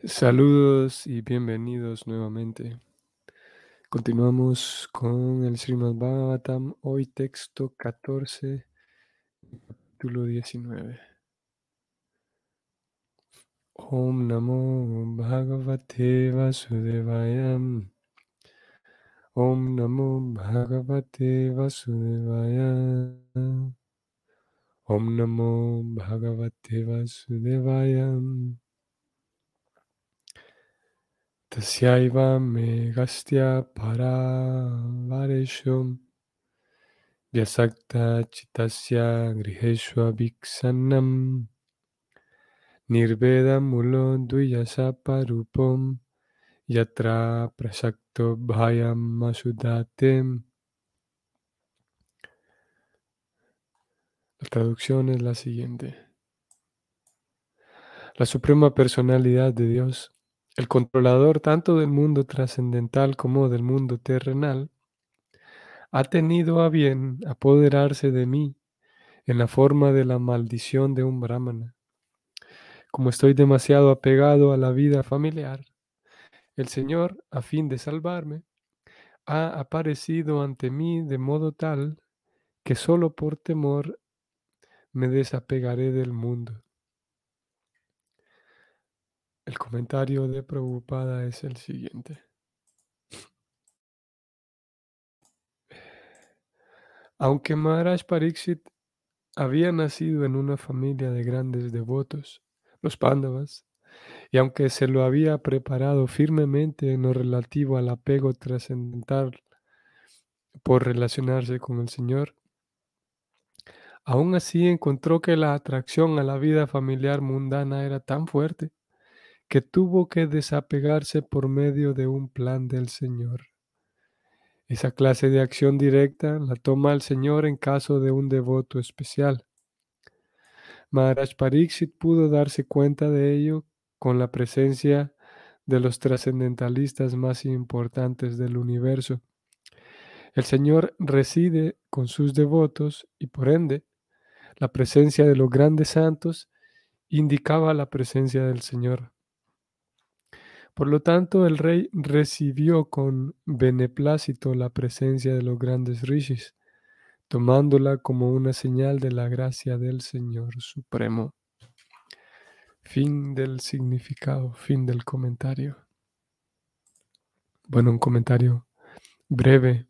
Saludos y bienvenidos nuevamente. Continuamos con el Srimad Bhagavatam, hoy texto 14, capítulo 19. Om Namo Bhagavate Vasudevaya. Om Namo Bhagavate Vasudevaya. Om Namo Bhagavate Vasudevaya. Tasyaiva megastya paravaresho vyasakta chitasya griheshwa viksanam nirveda mulo duyasa yatra prasakto bhayam masudatem. La traducción es la siguiente. La suprema personalidad de Dios el controlador tanto del mundo trascendental como del mundo terrenal, ha tenido a bien apoderarse de mí en la forma de la maldición de un brahmana. Como estoy demasiado apegado a la vida familiar, el Señor, a fin de salvarme, ha aparecido ante mí de modo tal que solo por temor me desapegaré del mundo. El comentario de Prabhupada es el siguiente. Aunque Maharaj Pariksit había nacido en una familia de grandes devotos, los Pándavas, y aunque se lo había preparado firmemente en lo relativo al apego trascendental por relacionarse con el Señor, aún así encontró que la atracción a la vida familiar mundana era tan fuerte que tuvo que desapegarse por medio de un plan del Señor. Esa clase de acción directa la toma el Señor en caso de un devoto especial. Maharaj Pariksit pudo darse cuenta de ello con la presencia de los trascendentalistas más importantes del universo. El Señor reside con sus devotos y por ende la presencia de los grandes santos indicaba la presencia del Señor. Por lo tanto, el rey recibió con beneplácito la presencia de los grandes rishis, tomándola como una señal de la gracia del Señor Supremo. Fin del significado, fin del comentario. Bueno, un comentario breve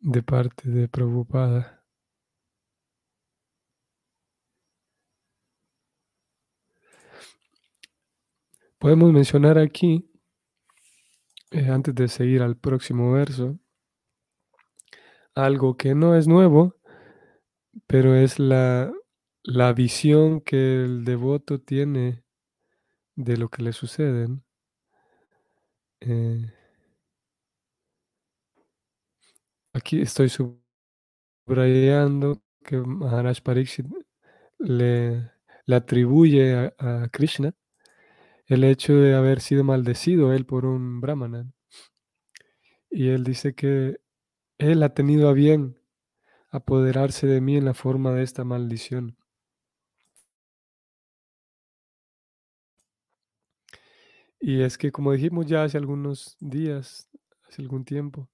de parte de Prabhupada. Podemos mencionar aquí, eh, antes de seguir al próximo verso, algo que no es nuevo, pero es la, la visión que el devoto tiene de lo que le sucede. Eh, aquí estoy subrayando que Maharaj Pariksit le, atribuye a Krishna el hecho de haber sido maldecido él por un brahmana. Y él dice que él ha tenido a bien apoderarse de mí en la forma de esta maldición. Y es que como dijimos ya hace algunos días, hace algún tiempo,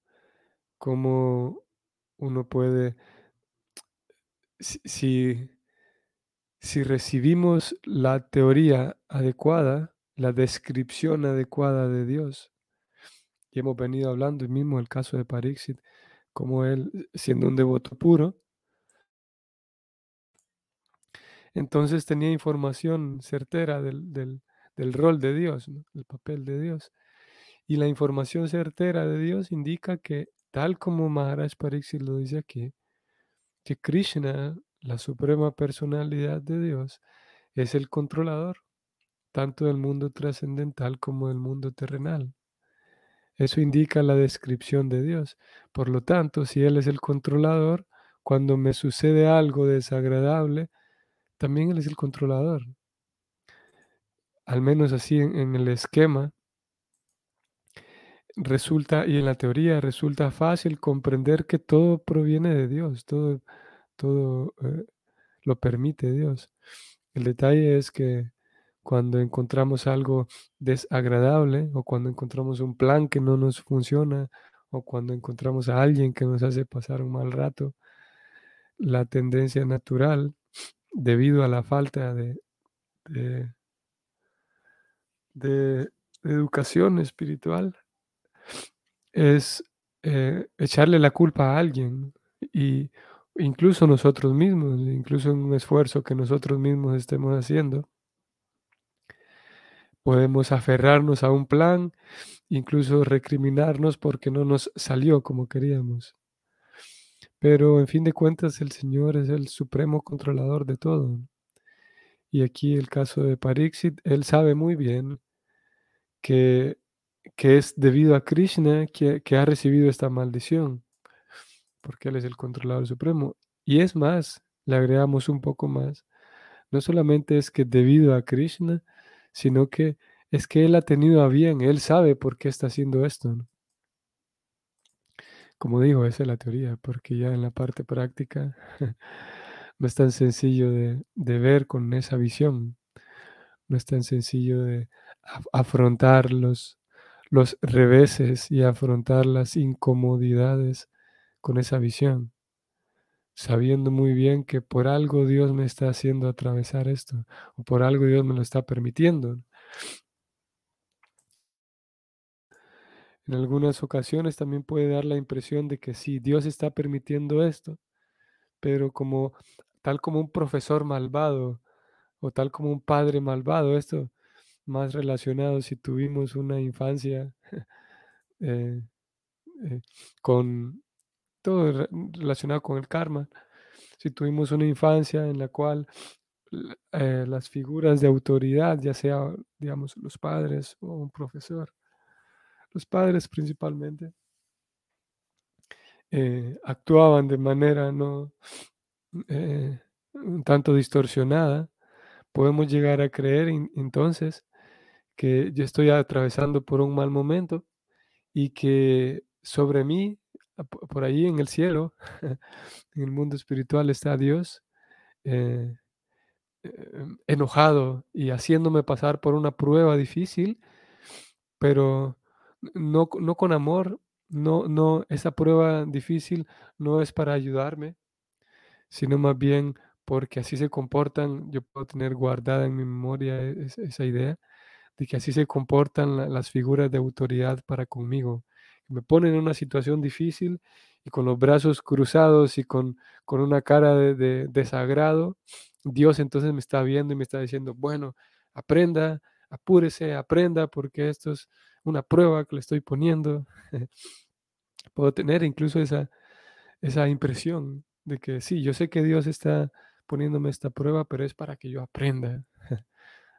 como uno puede, si, si recibimos la teoría adecuada, la descripción adecuada de Dios. Y hemos venido hablando, el mismo el caso de Parixit, como él, siendo un devoto puro, entonces tenía información certera del, del, del rol de Dios, el papel de Dios. Y la información certera de Dios indica que, tal como Maharaj Pariksit lo dice aquí, que Krishna, la suprema personalidad de Dios, es el controlador tanto del mundo trascendental como del mundo terrenal. Eso indica la descripción de Dios. Por lo tanto, si Él es el controlador, cuando me sucede algo desagradable, también Él es el controlador. Al menos así en, el esquema, resulta, y en la teoría resulta fácil comprender que todo proviene de Dios, todo, todo eh, lo permite Dios. El detalle es que cuando encontramos algo desagradable o cuando encontramos un plan que no nos funciona o cuando encontramos a alguien que nos hace pasar un mal rato, la tendencia natural, debido a la falta de, de, educación espiritual, es eh, echarle la culpa a alguien y incluso nosotros mismos, incluso en un esfuerzo que nosotros mismos estemos haciendo. Podemos aferrarnos a un plan, incluso recriminarnos porque no nos salió como queríamos. Pero en fin de cuentas el Señor es el supremo controlador de todo. Y aquí el caso de Pariksit, él sabe muy bien que, que es debido a Krishna que, que ha recibido esta maldición, porque Él es el controlador supremo. Y es más, le agregamos un poco más, no solamente es que debido a Krishna, sino que es que Él ha tenido a bien, Él sabe por qué está haciendo esto. Como digo, esa es la teoría, porque ya en la parte práctica no es tan sencillo de, de ver con esa visión, no es tan sencillo de afrontar los, los reveses y afrontar las incomodidades con esa visión, sabiendo muy bien que por algo Dios me está haciendo atravesar esto, o por algo Dios me lo está permitiendo. En algunas ocasiones también puede dar la impresión de que sí, Dios está permitiendo esto, pero como tal como un profesor malvado o tal como un padre malvado, esto más relacionado si tuvimos una infancia eh, eh, con relacionado con el karma, si tuvimos una infancia en la cual eh, las figuras de autoridad, ya sea, digamos, los padres o un profesor, los padres principalmente, eh, actuaban de manera no eh, un tanto distorsionada, podemos llegar a creer entonces que yo estoy atravesando por un mal momento y que sobre mí, por ahí en el cielo, en el mundo espiritual está Dios eh, em, enojado y haciéndome pasar por una prueba difícil, pero no, no con amor, no, no, esa prueba difícil no es para ayudarme, sino más bien porque así se comportan, yo puedo tener guardada en mi memoria e, esa idea de que así se comportan las figuras de autoridad para conmigo. Me ponen en una situación difícil y con los brazos cruzados y con, con una cara de desagrado, Dios entonces me está viendo y me está diciendo, bueno, aprenda, apúrese, aprenda, porque esto es una prueba que le estoy poniendo. Puedo tener incluso esa, esa impresión de que sí, yo sé que Dios está poniéndome esta prueba, pero es para que yo aprenda,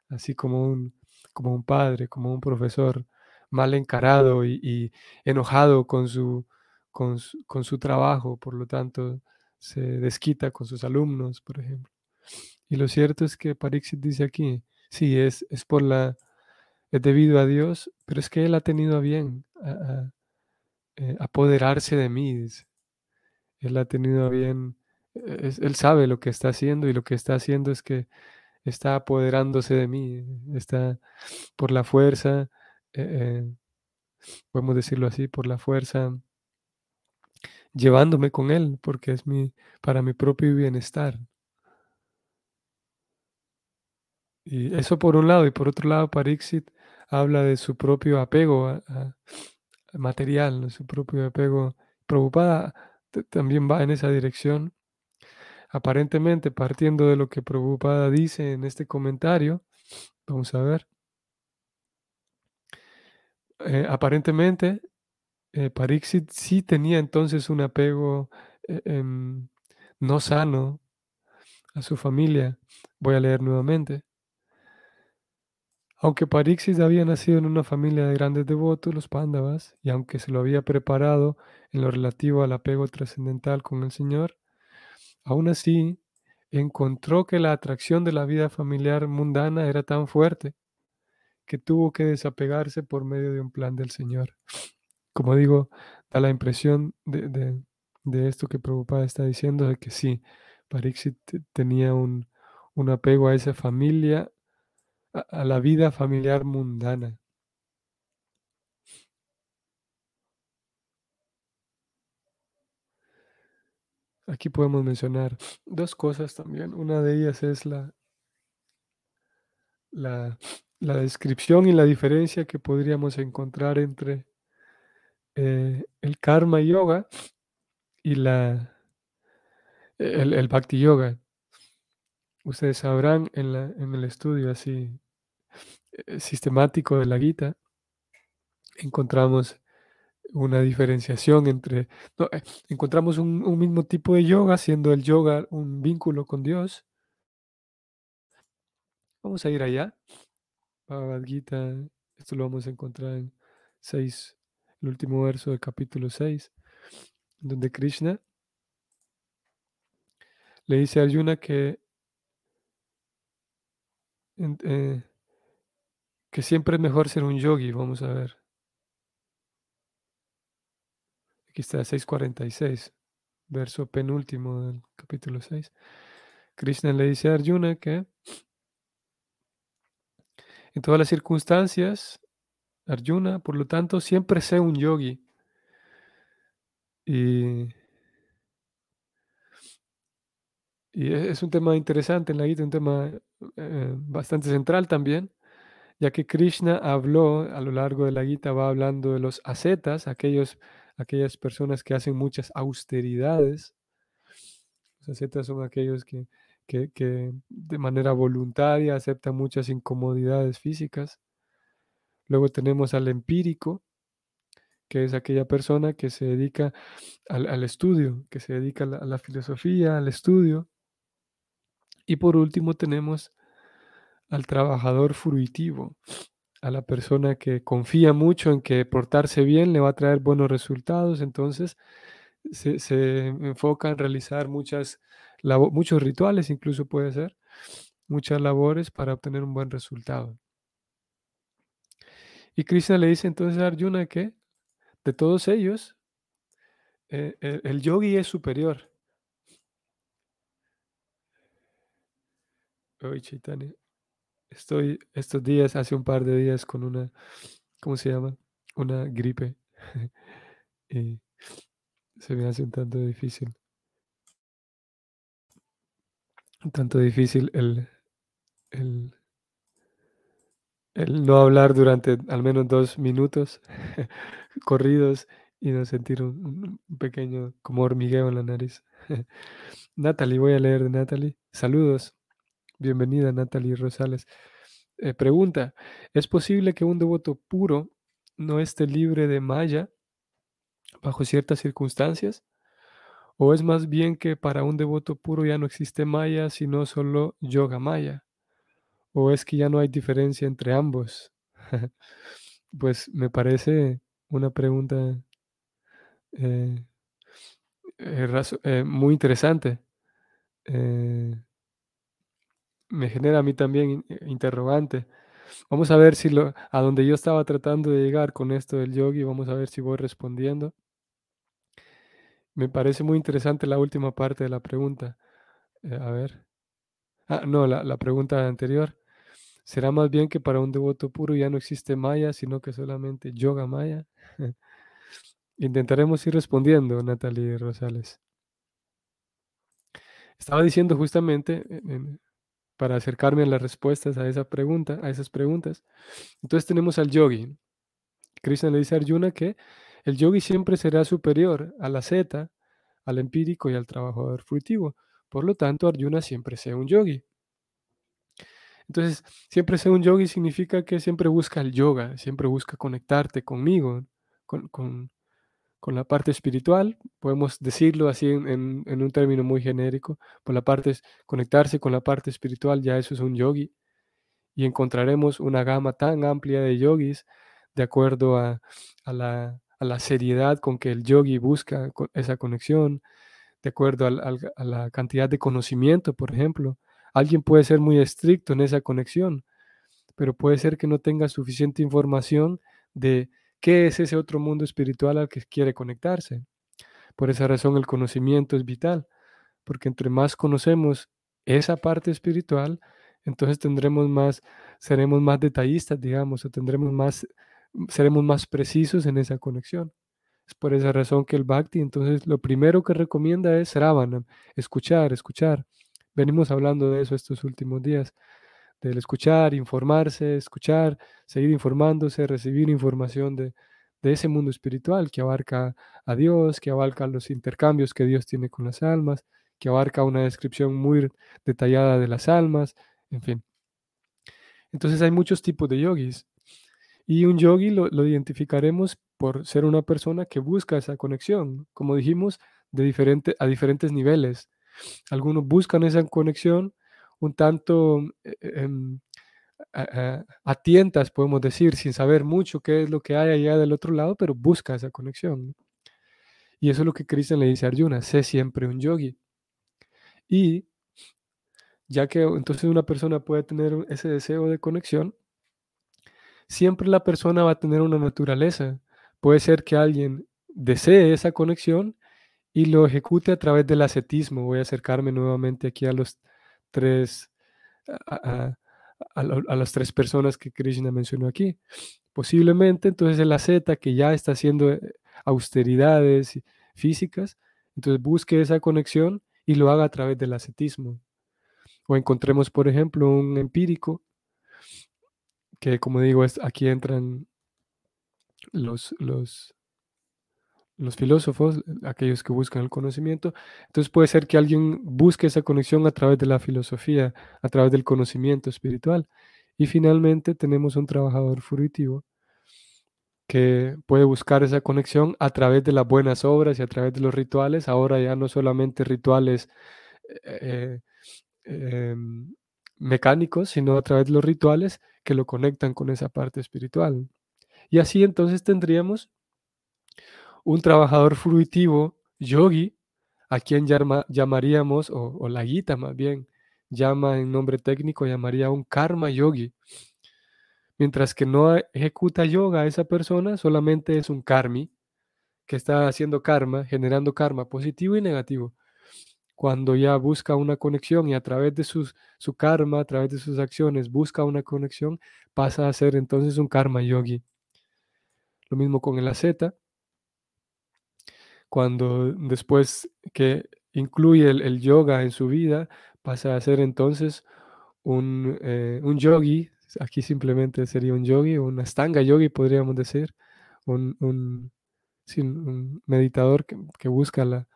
así como un, como un padre, como un profesor mal encarado y, enojado con su, con su, trabajo, por lo tanto se desquita con sus alumnos, por ejemplo. Y lo cierto es que Parixit dice aquí, sí, es, es por la, es debido a Dios, pero es que Él ha tenido a bien eh, apoderarse de mí, Él ha tenido a bien, e, Él sabe lo que está haciendo y lo que está haciendo es que está apoderándose de mí, está por la fuerza, eh, podemos decirlo así, por la fuerza, llevándome con Él, porque es mi, para mi propio bienestar. Y eso por un lado, y por otro lado, Parixit habla de su propio apego material, su propio apego. Preocupada también va en esa dirección. Aparentemente, partiendo de lo que Prabhupada dice en este comentario, vamos a ver. Eh, aparentemente, eh, sí tenía entonces un apego eh, em, no sano a su familia. Voy a leer nuevamente. Aunque Parixit había nacido en una familia de grandes devotos, los Pándavas, y aunque se lo había preparado en lo relativo al apego trascendental con el Señor, aún así encontró que la atracción de la vida familiar mundana era tan fuerte que tuvo que desapegarse por medio de un plan del Señor. Como digo, da la impresión de, esto que Prabhupada está diciendo, de que sí, Parixit tenía un, un apego a esa familia a, a la vida familiar mundana. Aquí podemos mencionar dos cosas también. Una de ellas es la, la, la descripción y la diferencia que podríamos encontrar entre eh, el karma yoga y la, el, el bhakti yoga. Ustedes sabrán en, la, en el estudio así eh, sistemático de la Gita, encontramos una diferenciación entre, eh, encontramos un, un mismo tipo de yoga, siendo el yoga un vínculo con Dios. Vamos a ir allá. Bhagavad esto lo vamos a encontrar en 6, el último verso del capítulo 6, donde Krishna le dice a Arjuna que, eh, que siempre es mejor ser un yogi. Vamos a ver. Aquí está 6.46, verso penúltimo del capítulo 6. Krishna le dice a Arjuna que en todas las circunstancias, Arjuna, por lo tanto, siempre sea un yogi. Y, y e- es un tema interesante en la Gita, un tema eh, bastante central también, ya que Krishna habló a lo largo de la Gita, va hablando de los ascetas, aquellos, aquellas personas que hacen muchas austeridades. Los ascetas son aquellos que, que, de manera voluntaria aceptan muchas incomodidades físicas. Luego tenemos al empírico, que es aquella persona que se dedica al, al estudio, que se dedica a la, a la filosofía, al estudio. Y por último tenemos al trabajador fruitivo, a la persona que confía mucho en que portarse bien le va a traer buenos resultados, entonces se, se enfoca en realizar muchas muchos rituales, incluso puede ser, muchas labores para obtener un buen resultado. Y Krishna le dice entonces a Arjuna que de todos ellos, eh, el, el yogi es superior. Oye, Chaitanya, estoy estos días, hace un par de días, con una, ¿cómo se llama? Una gripe. y se me hace un tanto difícil. Tanto difícil el, el, no hablar durante al menos dos minutos corridos y no sentir un, pequeño como hormigueo en la nariz. Natalie, voy a leer de Natalie. Saludos. Bienvenida, Natalie Rosales. Eh, pregunta, ¿es posible que un devoto puro no esté libre de maya bajo ciertas circunstancias? ¿O es más bien que para un devoto puro ya no existe maya, sino solo yoga maya? ¿O es que ya no hay diferencia entre ambos? pues me parece una pregunta eh, eh, eh, muy interesante. Me genera a mí también in- interrogante. Vamos a ver si lo, a donde yo estaba tratando de llegar con esto del yogi, vamos a ver si voy respondiendo. Me parece muy interesante la última parte de la pregunta. Eh, a ver. Ah, no, la, la pregunta anterior. ¿Será más bien que para un devoto puro ya no existe maya, sino que solamente yoga maya? Intentaremos ir respondiendo, Natalie Rosales. Estaba diciendo justamente, en- en- para acercarme a las respuestas a a esas preguntas. Entonces tenemos al yogi. Krishna le dice a Arjuna que el yogi siempre será superior a la zeta, al empírico y al trabajador fruitivo. Por lo tanto, Arjuna siempre sea un yogi. Entonces, siempre ser un yogi significa que siempre busca el yoga, siempre busca conectarte conmigo, con, con- con la parte espiritual, podemos decirlo así en, en- un término muy genérico, por la parte, conectarse con la parte espiritual, ya eso es un yogi, y encontraremos una gama tan amplia de yogis de acuerdo a, a la, a la seriedad con que el yogi busca esa conexión, de acuerdo a la cantidad de conocimiento, por ejemplo. Alguien puede ser muy estricto en esa conexión, pero puede ser que no tenga suficiente información de qué es ese otro mundo espiritual al que quiere conectarse. Por esa razón el conocimiento es vital, porque entre más conocemos esa parte espiritual, entonces tendremos más, seremos más detallistas, digamos, o tendremos más, seremos más precisos en esa conexión. Es por esa razón que el Bhakti, entonces, lo primero que recomienda es Sravana, escuchar, escuchar. Venimos hablando de eso estos últimos días, del escuchar, informarse, escuchar, seguir informándose, recibir información de, de ese mundo espiritual que abarca a Dios, que abarca los intercambios que Dios tiene con las almas, que abarca una descripción muy detallada de las almas, en fin. Entonces hay muchos tipos de yogis. Y un yogi lo, identificaremos por ser una persona que busca esa conexión, como dijimos, de diferente, a diferentes niveles. Algunos buscan esa conexión un tanto eh, em, a, tientas, podemos decir, sin saber mucho qué es lo que hay allá del otro lado, pero busca esa conexión. Y eso es lo que Krishna le dice a Arjuna, sé siempre un yogi. Y ya que entonces una persona puede tener ese deseo de conexión, siempre la persona va a tener una naturaleza. Puede ser que alguien desee esa conexión y lo ejecute a través del ascetismo. Voy a acercarme nuevamente aquí a los tres, a, las tres personas que Krishna mencionó aquí. Posiblemente entonces el asceta que ya está haciendo eh, austeridades físicas, entonces busque esa conexión y lo haga a través del ascetismo. O encontremos, por ejemplo, un empírico, que como digo, es, aquí entran los, los, los filósofos, aquellos que buscan el conocimiento. Entonces puede ser que alguien busque esa conexión a través de la filosofía, a través del conocimiento espiritual. Y finalmente tenemos un trabajador furitivo que puede buscar esa conexión a través de las buenas obras y a través de los rituales. Ahora ya no solamente rituales eh, em, mecánicos, sino a través de los rituales que lo conectan con esa parte espiritual. Y así entonces tendríamos un trabajador fruitivo, yogi, a quien llamaríamos, o, la Gita más bien, llama en nombre técnico, llamaría un karma yogi. Mientras que no ejecuta yoga esa persona, solamente es un karmi, que está haciendo karma, generando karma positivo y negativo. Cuando ya busca una conexión y a través de su karma, a través de sus acciones, busca una conexión, pasa a ser entonces un karma yogi. Lo mismo con el asceta, cuando después que incluye el, yoga en su vida, pasa a ser entonces un, eh, un, yogi, aquí simplemente sería un yogi, un astanga yogi podríamos decir, un, un, meditador que, busca la,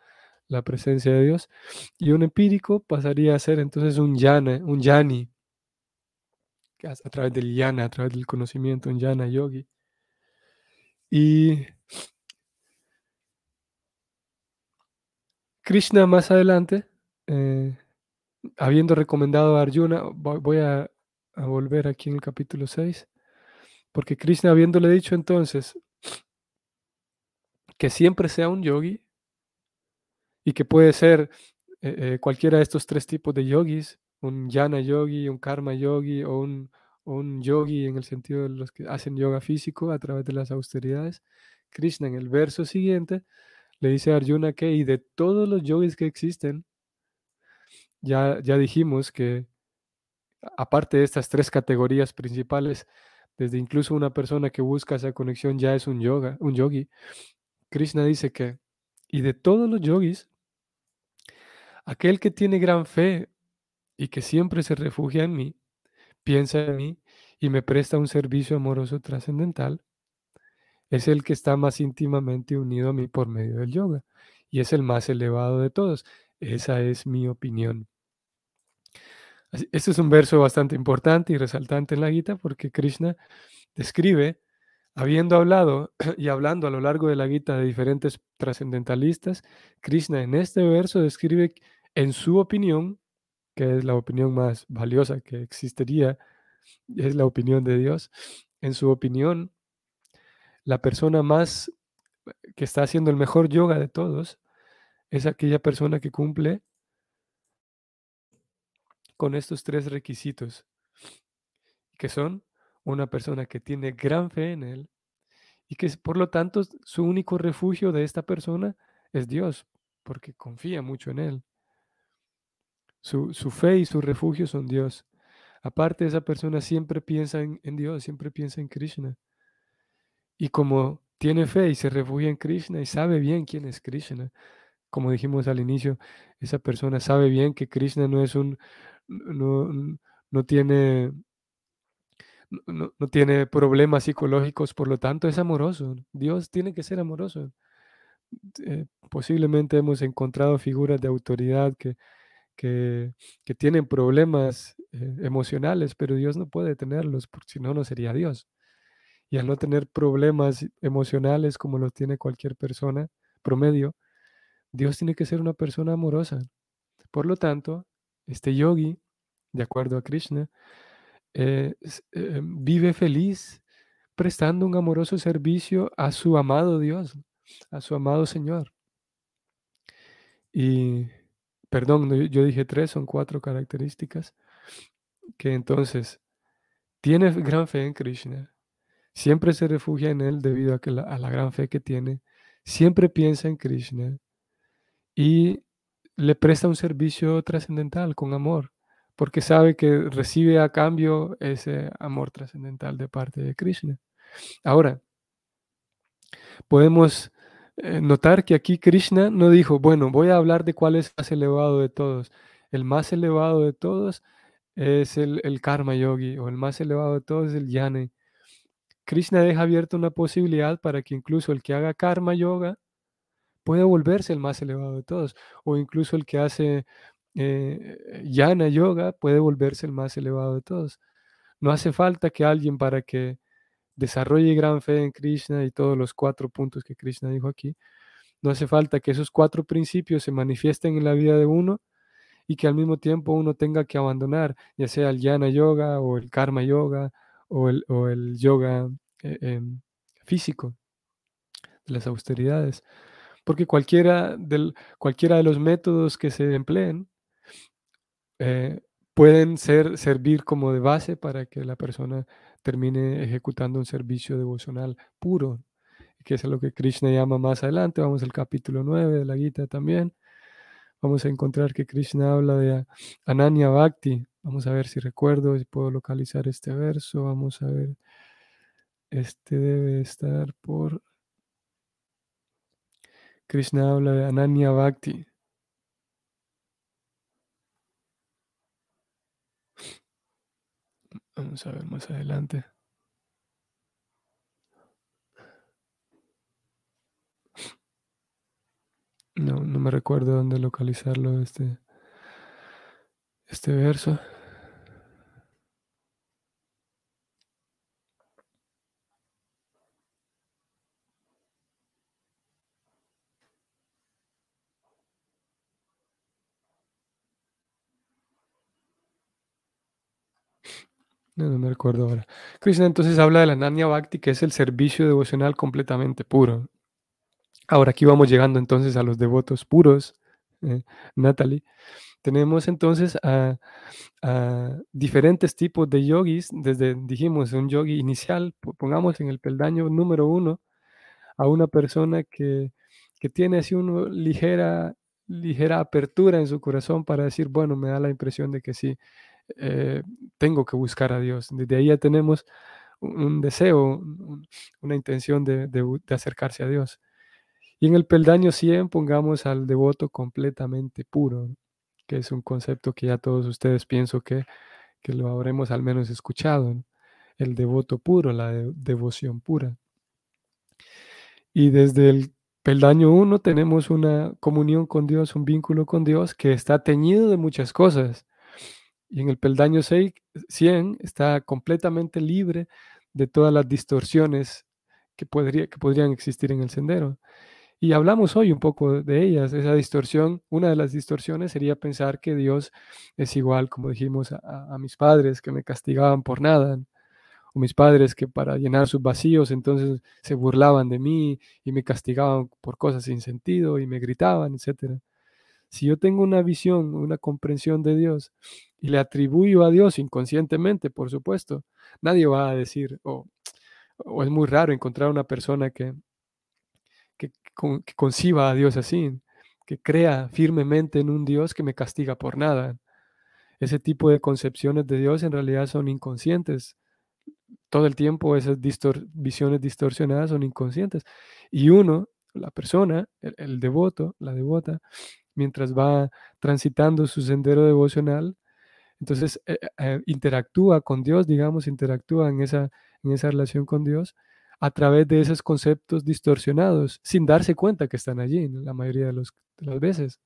la, presencia de Dios, y un empírico pasaría a ser entonces un yana, un yani, a través del yana, a través del conocimiento, un yana yogi. Y Krishna más adelante, eh, habiendo recomendado a Arjuna, voy a, volver aquí en el capítulo 6, porque Krishna habiéndole dicho entonces que siempre sea un yogi y que puede ser eh, eh, cualquiera de estos tres tipos de yogis, un yana yogi, un karma yogi o un, un yogi en el sentido de los que hacen yoga físico a través de las austeridades, Krishna en el verso siguiente le dice a Arjuna que, y de todos los yogis que existen, ya, ya dijimos que aparte de estas tres categorías principales, desde incluso una persona que busca esa conexión ya es un yoga, un yogi. Krishna dice que, y de todos los yogis, aquel que tiene gran fe y que siempre se refugia en mí, piensa en mí y me presta un servicio amoroso trascendental, es el que está más íntimamente unido a mí por medio del yoga y es el más elevado de todos. Esa es mi opinión. Este es un verso bastante importante y resaltante en la Gita porque Krishna describe, habiendo hablado y hablando a lo largo de la Gita de diferentes trascendentalistas, Krishna en este verso describe en su opinión, que es la opinión más valiosa que existiría, es la opinión de Dios, en su opinión, la persona más que está haciendo el mejor yoga de todos es aquella persona que cumple con estos tres requisitos, que son una persona que tiene gran fe en Él y que por lo tanto su único refugio de esta persona es Dios, porque confía mucho en Él. Su, su fe y su refugio son Dios. aparte esa persona siempre piensa en, Dios, siempre piensa en Krishna. Y como tiene fe y se refugia en Krishna y sabe bien quién es Krishna, como dijimos al inicio, esa persona sabe bien que Krishna no es un, no, no tiene, no, no tiene problemas psicológicos, por lo tanto es amoroso. Dios tiene que ser amoroso. Eh, posiblemente hemos encontrado figuras de autoridad que, que, tienen problemas eh, emocionales, pero Dios no puede tenerlos, porque si no, no sería Dios. Y al no tener problemas emocionales como los tiene cualquier persona promedio, Dios tiene que ser una persona amorosa. Por lo tanto, este yogi, de acuerdo a Krishna, eh, eh, vive feliz prestando un amoroso servicio a su amado Dios, a su amado Señor. Y, perdón, yo dije tres, son cuatro características, que entonces tiene gran fe en Krishna, siempre se refugia en Él debido a, la, a la gran fe que tiene, siempre piensa en Krishna y le presta un servicio trascendental con amor, porque sabe que recibe a cambio ese amor trascendental de parte de Krishna. Ahora, podemos eh, notar que aquí Krishna no dijo, bueno, voy a hablar de cuál es el más elevado de todos. El más elevado de todos es el, el karma yogi o el más elevado de todos es el yane. Krishna deja abierta una posibilidad para que incluso el que haga karma yoga puede volverse el más elevado de todos, o incluso el que hace eh, yana yoga puede volverse el más elevado de todos. No hace falta que alguien para que desarrolle gran fe en Krishna y todos los cuatro puntos que Krishna dijo aquí, no hace falta que esos cuatro principios se manifiesten en la vida de uno y que al mismo tiempo uno tenga que abandonar, ya sea el yana yoga o el karma yoga o el, o el yoga eh, em, físico de las austeridades. Porque cualquiera, del, cualquiera de los métodos que se empleen eh, pueden ser, servir como de base para que la persona termine ejecutando un servicio devocional puro, que es lo que Krishna llama más adelante. Vamos al capítulo 9 de la Gita también. Vamos a encontrar que Krishna habla de Ananya Bhakti. Vamos a ver si recuerdo, si puedo localizar este verso. Vamos a ver. Este debe estar por Krishna habla de Ananya Bhakti. Vamos a ver más adelante. No, no me recuerdo dónde localizarlo este, este verso. No, no me recuerdo ahora. Krishna entonces habla de la Nanya Bhakti, que es el servicio devocional completamente puro. Ahora aquí vamos llegando entonces a los devotos puros, eh, Natalie. Tenemos entonces a, a, diferentes tipos de yogis, desde, dijimos, un yogi inicial, pongamos en el peldaño número uno, a una persona que, que tiene así una ligera, ligera apertura en su corazón para decir, bueno, me da la impresión de que sí, eh, tengo que buscar a Dios. Desde ahí ya tenemos un, deseo, una intención de, acercarse a Dios. Y en el peldaño 100 pongamos al devoto completamente puro, que es un concepto que ya todos ustedes pienso que, que lo habremos al menos escuchado, el devoto puro, la devoción pura. Y desde el peldaño 1 tenemos una comunión con Dios, un vínculo con Dios que está teñido de muchas cosas. Y en el peldaño 6, 100 está completamente libre de todas las distorsiones que, podría, que podrían existir en el sendero. Y hablamos hoy un poco de ellas. Esa distorsión, una de las distorsiones sería pensar que Dios es igual, como dijimos, a, a mis padres que me castigaban por nada, o mis padres que para llenar sus vacíos entonces se burlaban de mí y me castigaban por cosas sin sentido y me gritaban, etc. Si yo tengo una visión, una comprensión de Dios y le atribuyo a Dios inconscientemente, por supuesto, nadie va a decir, o es muy raro encontrar una persona que, que, que conciba a Dios así, que crea firmemente en un Dios que me castiga por nada. ese tipo de concepciones de Dios en realidad son inconscientes. Todo el tiempo esas visiones distorsionadas son inconscientes. Y uno, la persona, el, devoto, la devota, mientras va transitando su sendero devocional, entonces eh, eh, interactúa con Dios, digamos, interactúa en esa, en esa relación con Dios a través de esos conceptos distorsionados, sin darse cuenta que están allí la mayoría de, los, de las veces.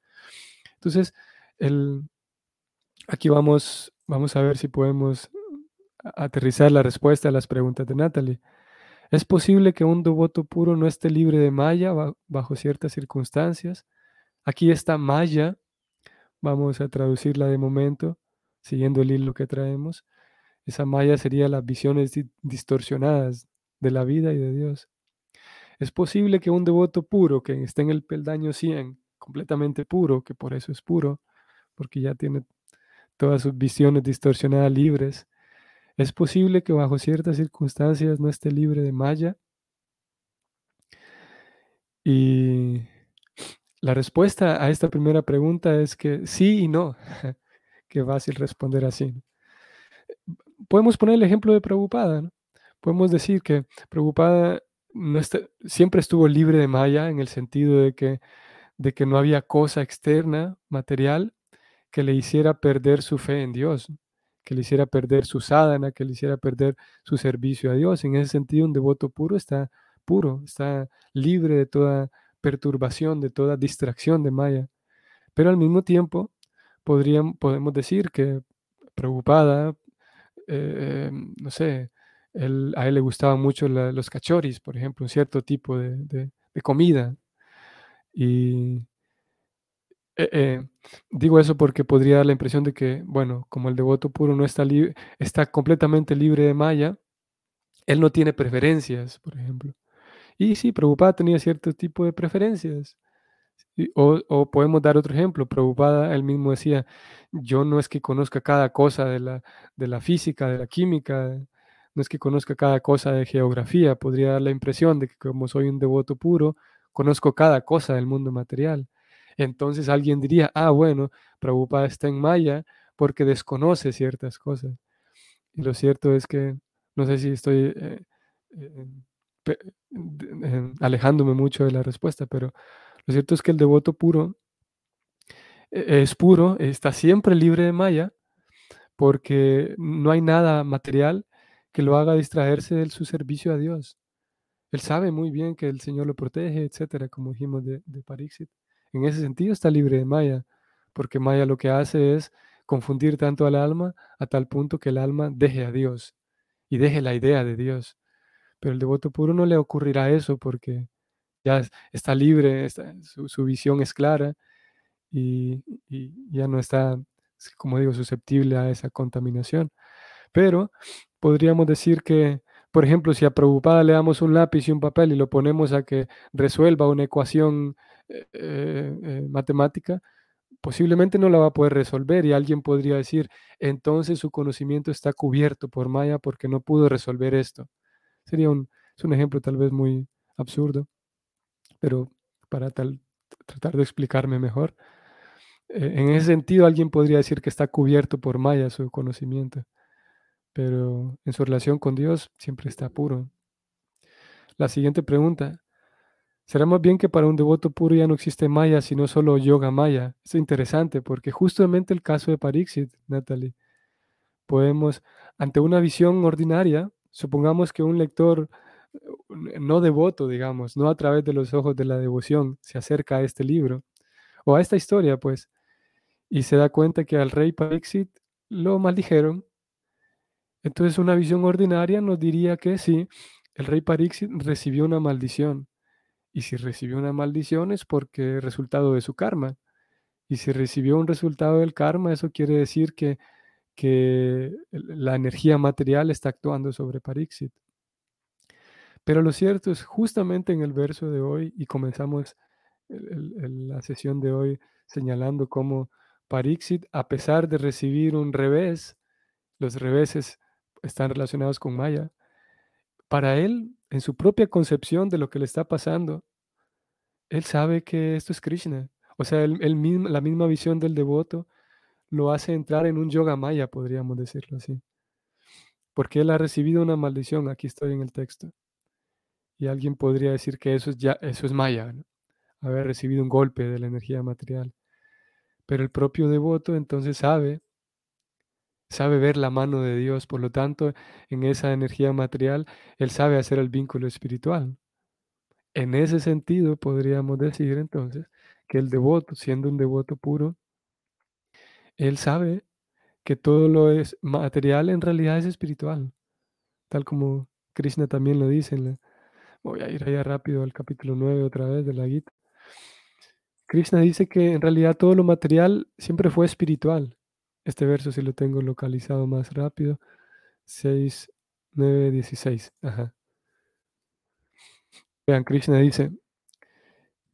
Entonces, el, aquí vamos, vamos a ver si podemos aterrizar la respuesta a las preguntas de Natalie. ¿Es posible que un devoto puro no esté libre de maya bajo ciertas circunstancias? Aquí está maya, vamos a traducirla de momento, siguiendo el hilo que traemos. Esa maya sería las visiones distorsionadas de la vida y de Dios. Es posible que un devoto puro, que esté en el peldaño 100, completamente puro, que por eso es puro, porque ya tiene todas sus visiones distorsionadas libres, es posible que bajo ciertas circunstancias no esté libre de malla. Y la respuesta a esta primera pregunta es que sí y no. Qué fácil responder así. Podemos poner el ejemplo de Prabhupada. ¿no? Podemos decir que Prabhupada no siempre estuvo libre de malla en el sentido de que, de que no había cosa externa, material, que le hiciera perder su fe en Dios que le hiciera perder su sadhana, que le hiciera perder su servicio a Dios. En ese sentido, un devoto puro está puro, está libre de toda perturbación, de toda distracción de Maya. Pero al mismo tiempo, podemos decir que preocupada, eh, no sé, a él le gustaban mucho los cachoris, por ejemplo, un cierto tipo de, comida. Y eh, eh, digo eso porque podría dar la impresión de que, bueno, como el devoto puro no está, está completamente libre de Maya, él no tiene preferencias, por ejemplo. Y sí, Prabhupada tenía cierto tipo de preferencias. O, podemos dar otro ejemplo. Prabhupada él mismo decía, yo no es que conozca cada cosa de la, de la física, de la química, no es que conozca cada cosa de geografía. Podría dar la impresión de que como soy un devoto puro, conozco cada cosa del mundo material. Entonces alguien diría, ah, bueno, Prabhupada está en Maya porque desconoce ciertas cosas. Y lo cierto es que, no sé si estoy eh, eh, alejándome mucho de la respuesta, pero lo cierto es que el devoto puro e-, es puro, está siempre libre de Maya, porque no hay nada material que lo haga distraerse de su servicio a Dios. Él sabe muy bien que el Señor lo protege, etcétera, como dijimos de, de Parixit. En ese sentido está libre de Maya, porque Maya lo que hace es confundir tanto al alma a tal punto que el alma deje a Dios y deje la idea de Dios. Pero el devoto puro no le ocurrirá eso porque ya está libre, su, visión es clara y, ya no está, como digo, susceptible a esa contaminación. Pero podríamos decir que, por ejemplo, si a Prabhupada le damos un lápiz y un papel y lo ponemos a que resuelva una ecuación eh, eh, matemática, posiblemente no la va a poder resolver y alguien podría decir, entonces su conocimiento está cubierto por Maya porque no pudo resolver esto. Sería un, es un ejemplo tal vez muy absurdo, pero para tal, tratar de explicarme mejor. Eh, en ese sentido, alguien podría decir que está cubierto por Maya su conocimiento, pero en su relación con Dios siempre está puro. La siguiente pregunta, Será más bien que para un devoto puro ya no existe Maya, sino solo Yoga Maya. Es interesante porque justamente el caso de Parixit, Natalie, podemos, ante una visión ordinaria, supongamos que un lector eh, no devoto, digamos, no a través de los ojos de la devoción, se acerca a este libro o a esta historia, pues, y se da cuenta que al rey Parixit lo maldijeron. Entonces una visión ordinaria nos diría que sí, el rey Parixit recibió una maldición y si recibió una maldición es porque resultado de su karma. Y si recibió un resultado del karma, eso quiere decir que, que la energía material está actuando sobre Parixit. Pero lo cierto es justamente en el verso de hoy, y comenzamos la sesión de hoy señalando cómo Parixit, a pesar de recibir un revés, los reveses están relacionados con Maya, para él, en su propia concepción de lo que le está pasando, él sabe que esto es Krishna. O sea, la misma visión del devoto lo hace entrar en un yoga maya, podríamos decirlo así. Porque él ha recibido una maldición, aquí estoy en el texto. Y alguien podría decir que eso es ya eso es maya, haber recibido un golpe de la energía material. Pero el propio devoto entonces sabe sabe ver la mano de Dios, por lo tanto, en esa energía material él sabe hacer el vínculo espiritual. En ese sentido, podríamos decir entonces que el devoto, siendo un devoto puro, él sabe que todo lo es material en realidad es espiritual, tal como Krishna también lo dice. voy a ir allá rápido al capítulo 9 otra vez de la Gita. Krishna dice que en realidad todo lo material siempre fue espiritual. Este verso si lo tengo localizado más rápido. 6, 9, 16. Ajá. Vean, Krishna dice,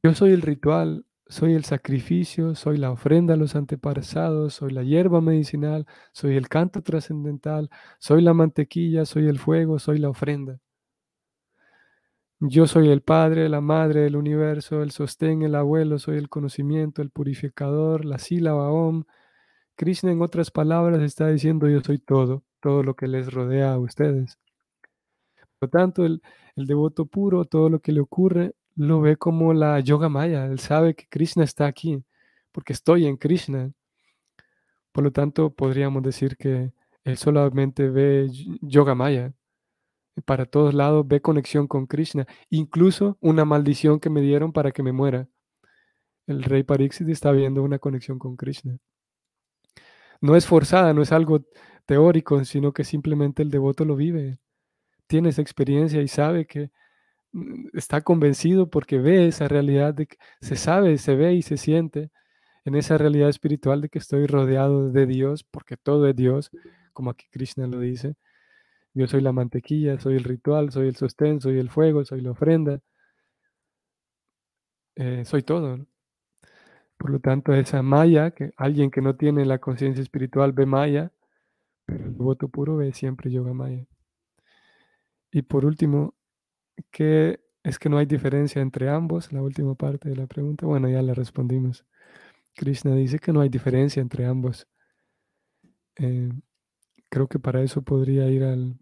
yo soy el ritual, soy el sacrificio, soy la ofrenda a los antepasados, soy la hierba medicinal, soy el canto trascendental, soy la mantequilla, soy el fuego, soy la ofrenda. Yo soy el Padre, la Madre del universo, el sostén, el abuelo, soy el conocimiento, el purificador, la sílaba Om. Krishna, en otras palabras, está diciendo yo soy todo, todo lo que les rodea a ustedes. Por lo tanto, el, el devoto puro, todo lo que le ocurre, lo ve como la yoga maya. Él sabe que Krishna está aquí, porque estoy en Krishna. Por lo tanto, podríamos decir que él solamente ve yoga maya. Para todos lados ve conexión con Krishna. Incluso una maldición que me dieron para que me muera. El rey Pariksit está viendo una conexión con Krishna. No es forzada, no es algo teórico, sino que simplemente el devoto lo vive. Tiene esa experiencia y sabe que está convencido porque ve esa realidad de que se sabe, se ve y se siente en esa realidad espiritual de que estoy rodeado de Dios, porque todo es Dios, como aquí Krishna lo dice. Yo soy la mantequilla, soy el ritual, soy el sostén, soy el fuego, soy la ofrenda. Eh, soy todo. Por lo tanto, esa maya, que alguien que no tiene la conciencia espiritual ve maya, pero el devoto puro ve siempre yoga maya. Y por último, que es que no hay diferencia entre ambos, la última parte de la pregunta. Bueno, ya la respondimos. Krishna dice que no hay diferencia entre ambos. Eh, creo que para eso podría ir al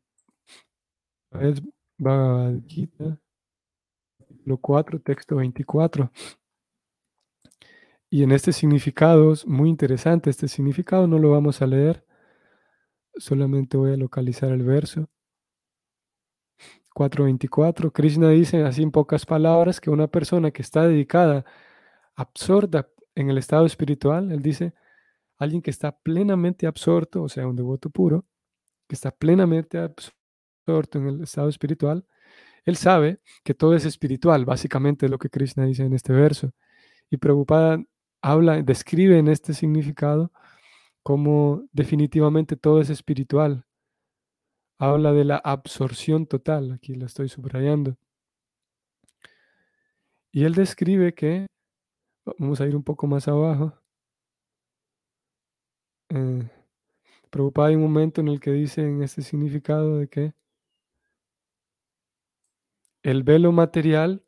Bhagavad Gita, capítulo 4, texto 24. Y en este significado es muy interesante. Este significado no lo vamos a leer, solamente voy a localizar el verso. 4.24, Krishna dice así en pocas palabras que una persona que está dedicada, absorta en el estado espiritual, él dice, alguien que está plenamente absorto, o sea, un devoto puro, que está plenamente absorto en el estado espiritual, él sabe que todo es espiritual, básicamente es lo que Krishna dice en este verso. Y Prabhupada habla, describe en este significado como definitivamente todo es espiritual, habla de la absorción total, aquí lo estoy subrayando. Y él describe que, vamos a ir un poco más abajo, eh, hay un momento en el que dice en este significado de que el velo material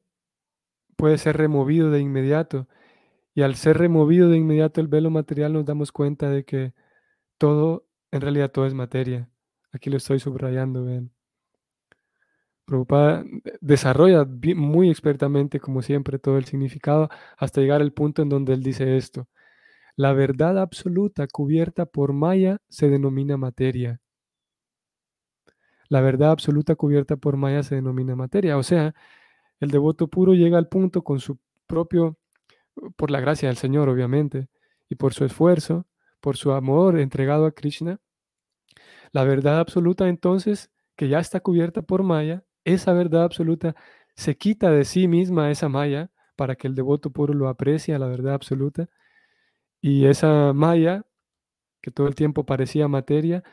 puede ser removido de inmediato y al ser removido de inmediato el velo material nos damos cuenta de que todo, en realidad todo es materia. Aquí lo estoy subrayando, ven. Prabhupada desarrolla muy expertamente, como siempre, todo el significado hasta llegar al punto en donde él dice esto. La verdad absoluta cubierta por Maya se denomina materia. La verdad absoluta cubierta por Maya se denomina materia. O sea, el devoto puro llega al punto con su propio, por la gracia del Señor, obviamente, y por su esfuerzo, por su amor entregado a Krishna, la verdad absoluta entonces, que ya está cubierta por Maya, esa verdad absoluta se quita de sí misma esa Maya para que el devoto puro lo aprecie a la verdad absoluta. Y esa Maya, que todo el tiempo parecía materia,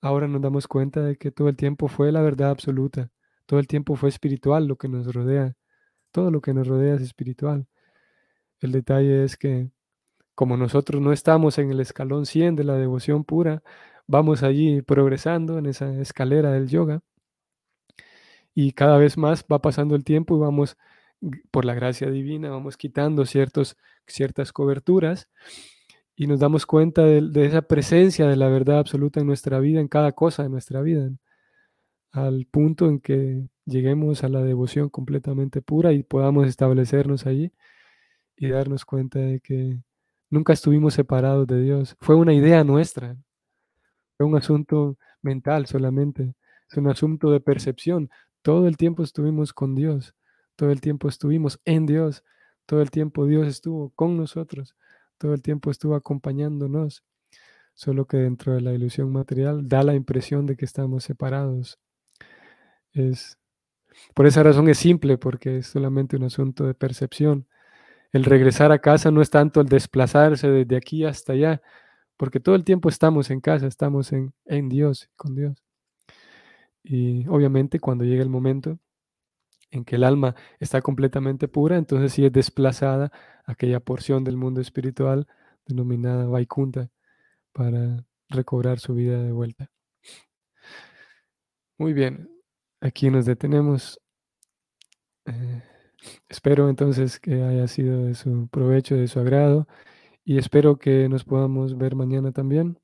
ahora nos damos cuenta de que todo el tiempo fue la verdad absoluta. Todo el tiempo fue espiritual lo que nos rodea. Todo lo que nos rodea es espiritual. El detalle es que como nosotros no estamos en el escalón 100 de la devoción pura, vamos allí progresando en esa escalera del yoga y cada vez más va pasando el tiempo y vamos, por la gracia divina, vamos quitando ciertos, ciertas coberturas y nos damos cuenta de, de, esa presencia de la verdad absoluta en nuestra vida, en cada cosa de nuestra vida, al punto en que lleguemos a la devoción completamente pura y podamos establecernos allí y darnos cuenta de que nunca estuvimos separados de Dios. Fue una idea nuestra, fue un asunto mental solamente, es un asunto de percepción. Todo el tiempo estuvimos con Dios, todo el tiempo estuvimos en Dios, todo el tiempo Dios estuvo con nosotros, todo el tiempo estuvo acompañándonos, solo que dentro de la ilusión material da la impresión de que estamos separados. Es, por esa razón es simple, porque es solamente un asunto de percepción. El regresar a casa no es tanto el desplazarse desde aquí hasta allá, porque todo el tiempo estamos en casa, estamos en, en Dios, con Dios. Y obviamente cuando llega el momento en que el alma está completamente pura, entonces sí es desplazada aquella porción del mundo espiritual denominada Vaikunta para recobrar su vida de vuelta. Muy bien, aquí nos detenemos. Eh, espero entonces que haya sido de su provecho, de su agrado, y espero que nos podamos ver mañana también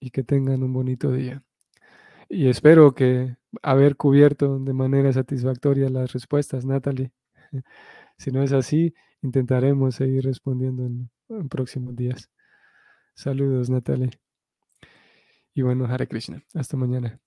y que tengan un bonito día. Y espero que haber cubierto de manera satisfactoria las respuestas, Natalie. Si no es así, intentaremos seguir respondiendo en, en próximos días. Saludos, Natalie. Y bueno, Hare Krishna. Hasta mañana.